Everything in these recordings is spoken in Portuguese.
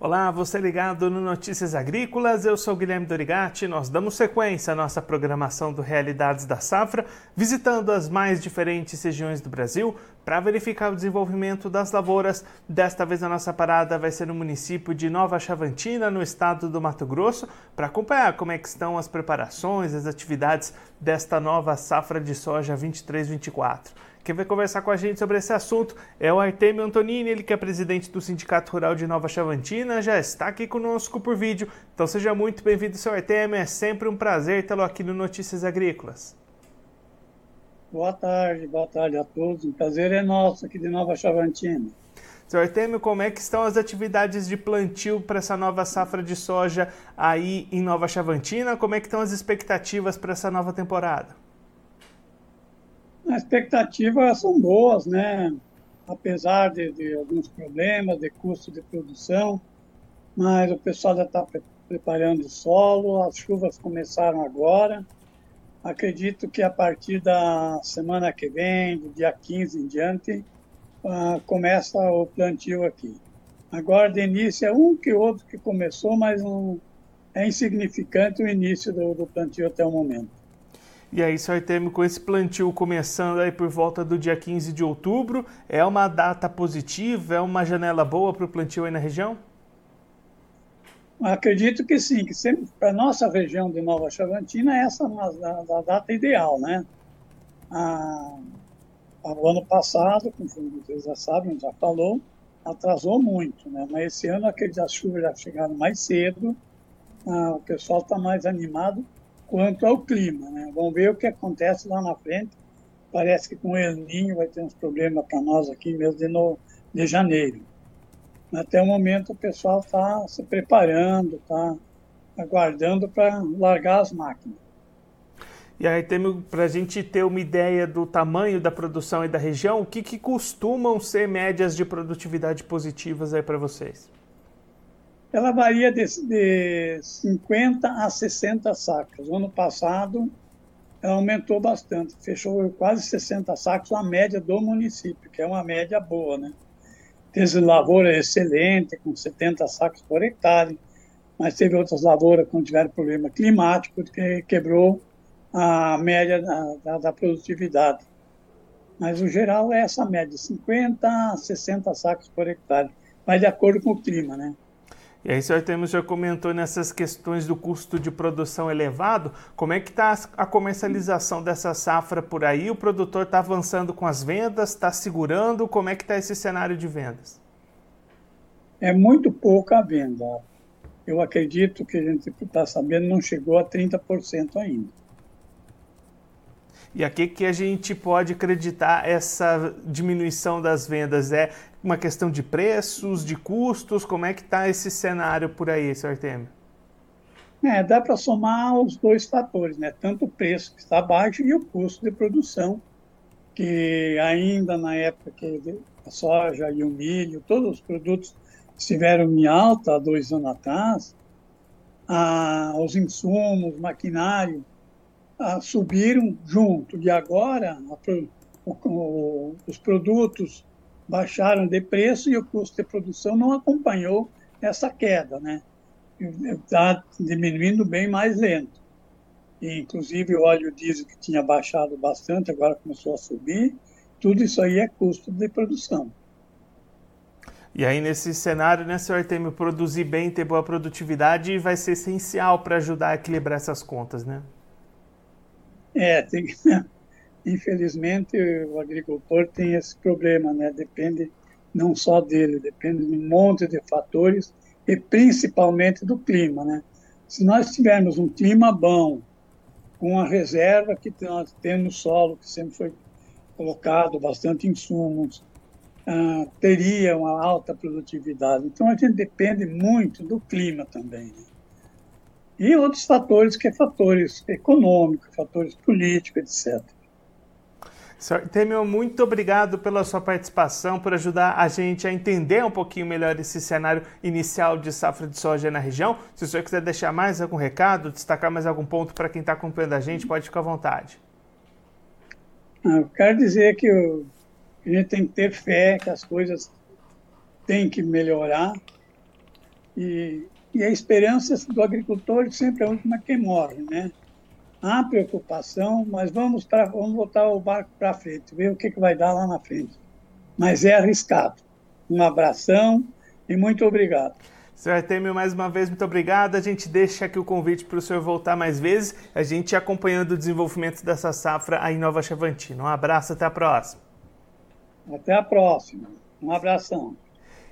Olá, você ligado no Notícias Agrícolas, eu sou Guilherme Dorigati. Nós damos sequência à nossa programação do Realidades da Safra, visitando as mais diferentes regiões do Brasil para verificar o desenvolvimento das lavouras. Desta vez a nossa parada vai ser no município de Nova Chavantina, no estado do Mato Grosso, para acompanhar como é que estão as preparações, as atividades desta nova safra de soja 23-24. Quem vai conversar com a gente sobre esse assunto é o Artemio Antonini, ele que é presidente do Sindicato Rural de Nova Chavantina, já está aqui conosco por vídeo. Então seja muito bem-vindo, seu Artemio, é sempre um prazer tê-lo aqui no Notícias Agrícolas. Boa tarde, boa tarde a todos. Um prazer é nosso aqui de Nova Chavantina. Seu Artemio, como é que estão as atividades de plantio para essa nova safra de soja aí em Nova Chavantina? Como é que estão as expectativas para essa nova temporada? As expectativas são boas, né? Apesar de, de alguns problemas de custo de produção, mas o pessoal já está pre preparando o solo, as chuvas começaram agora. Acredito que a partir da semana que vem, do dia 15 em diante, uh, começa o plantio aqui. Agora, de início, é um que outro que começou, mas um, é insignificante o início do, do plantio até o momento. E aí, senhor Artemio, com esse plantio começando aí por volta do dia 15 de outubro, é uma data positiva, é uma janela boa para o plantio aí na região? Acredito que sim, que para a nossa região de Nova Chavantina essa é a, a data ideal, né? Ah, o ano passado, como vocês já sabem, já falou, atrasou muito, né? Mas esse ano que as chuvas já chegaram mais cedo, ah, o pessoal está mais animado quanto ao clima. Né? Vamos ver o que acontece lá na frente. Parece que com o El Ninho vai ter uns problemas para nós aqui mesmo de, no, de janeiro. Até o momento o pessoal está se preparando, está aguardando para largar as máquinas. E aí, para a gente ter uma ideia do tamanho da produção e da região, o que, que costumam ser médias de produtividade positivas aí para vocês? Ela varia de, de 50 a 60 sacas. O ano passado, ela aumentou bastante, fechou quase 60 sacos, a média do município, que é uma média boa, né? Teve lavoura excelente, com 70 sacos por hectare, mas teve outras lavouras que tiveram problema climático, que quebrou a média da, da, da produtividade. Mas o geral é essa média, 50 a 60 sacos por hectare, vai de acordo com o clima, né? E aí, senhor Temos já comentou nessas questões do custo de produção elevado. Como é que está a comercialização dessa safra por aí? O produtor está avançando com as vendas, está segurando? Como é que está esse cenário de vendas? É muito pouca a venda. Eu acredito que a gente está sabendo não chegou a 30% ainda. E a que, que a gente pode acreditar essa diminuição das vendas? É uma questão de preços, de custos? Como é que está esse cenário por aí, Sr. Artemio? É, dá para somar os dois fatores, né? Tanto o preço que está baixo e o custo de produção, que ainda na época que a soja e o milho, todos os produtos estiveram em alta há dois anos atrás, ah, os insumos, maquinário, subiram junto. E agora a, o, o, os produtos baixaram de preço e o custo de produção não acompanhou essa queda, né? Está diminuindo bem mais lento. E, inclusive o óleo diesel que tinha baixado bastante, agora começou a subir. Tudo isso aí é custo de produção. E aí, nesse cenário, né, senhor Artemio, produzir bem, ter boa produtividade vai ser essencial para ajudar a equilibrar essas contas, né? É, tem que infelizmente, o agricultor tem esse problema, né? Depende não só dele, depende de um monte de fatores e principalmente do clima, né? Se nós tivermos um clima bom, com a reserva que nós temos no solo, que sempre foi colocado bastante insumos, uh, teria uma alta produtividade. Então a gente depende muito do clima também. Né? E outros fatores que é fatores econômicos, fatores políticos, etc. Temel, muito obrigado pela sua participação, por ajudar a gente a entender um pouquinho melhor esse cenário inicial de safra de soja na região. Se o senhor quiser deixar mais algum recado, destacar mais algum ponto para quem está acompanhando a gente, pode ficar à vontade. Eu quero dizer que a gente tem que ter fé que as coisas têm que melhorar e, e a esperança do agricultor sempre é a última que morre, né? Há preocupação, mas vamos, pra, vamos botar o barco para frente, ver o que, que vai dar lá na frente. Mas é arriscado. Um abração e muito obrigado. Senhor Artemio, mais uma vez, muito obrigado. A gente deixa aqui o convite para o senhor voltar mais vezes, a gente acompanhando o desenvolvimento dessa safra aí em Nova Chavantina. Um abraço, até a próxima. Até a próxima. Um abração.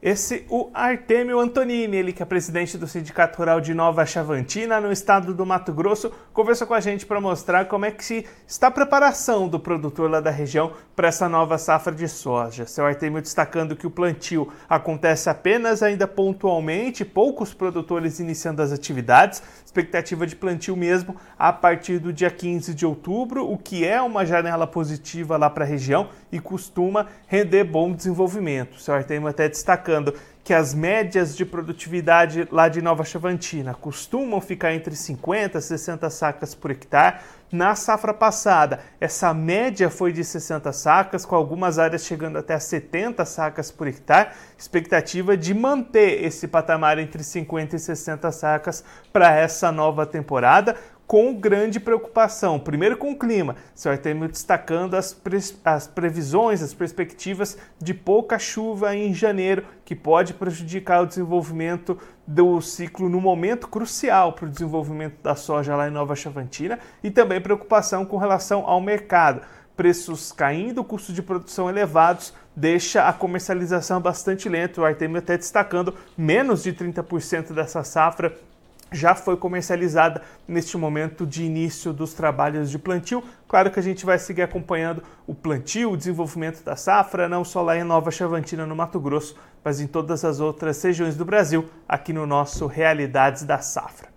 Esse o Artemio Antonini, ele que é presidente do Sindicato Rural de Nova Chavantina, no estado do Mato Grosso, conversou com a gente para mostrar como é que está a preparação do produtor lá da região para essa nova safra de soja. Seu Artemio destacando que o plantio acontece apenas ainda pontualmente, poucos produtores iniciando as atividades, expectativa de plantio mesmo a partir do dia 15 de outubro, o que é uma janela positiva lá para a região e costuma render bom desenvolvimento. Seu Artemio até destacando destacando que as médias de produtividade lá de Nova Chavantina costumam ficar entre 50 e 60 sacas por hectare. Na safra passada, essa média foi de 60 sacas, com algumas áreas chegando até 70 sacas por hectare. Expectativa de manter esse patamar entre 50 e 60 sacas para essa nova temporada, com grande preocupação. Primeiro com o clima, Sr. Artemio destacando as, pre as previsões, as perspectivas de pouca chuva em janeiro, que pode prejudicar o desenvolvimento do ciclo no momento crucial para o desenvolvimento da soja lá em Nova Chavantina e também preocupação com relação ao mercado. Preços caindo, custo de produção elevados, deixa a comercialização bastante lenta. O Artemio até destacando menos de 30% dessa safra já foi comercializada neste momento de início dos trabalhos de plantio. Claro que a gente vai seguir acompanhando o plantio, o desenvolvimento da safra, não só lá em Nova Chavantina, no Mato Grosso, mas em todas as outras regiões do Brasil, aqui no nosso Realidades da Safra.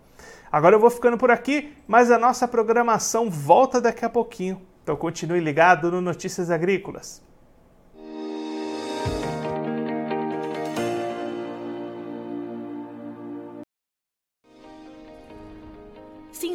Agora eu vou ficando por aqui, mas a nossa programação volta daqui a pouquinho. Então continue ligado no Notícias Agrícolas.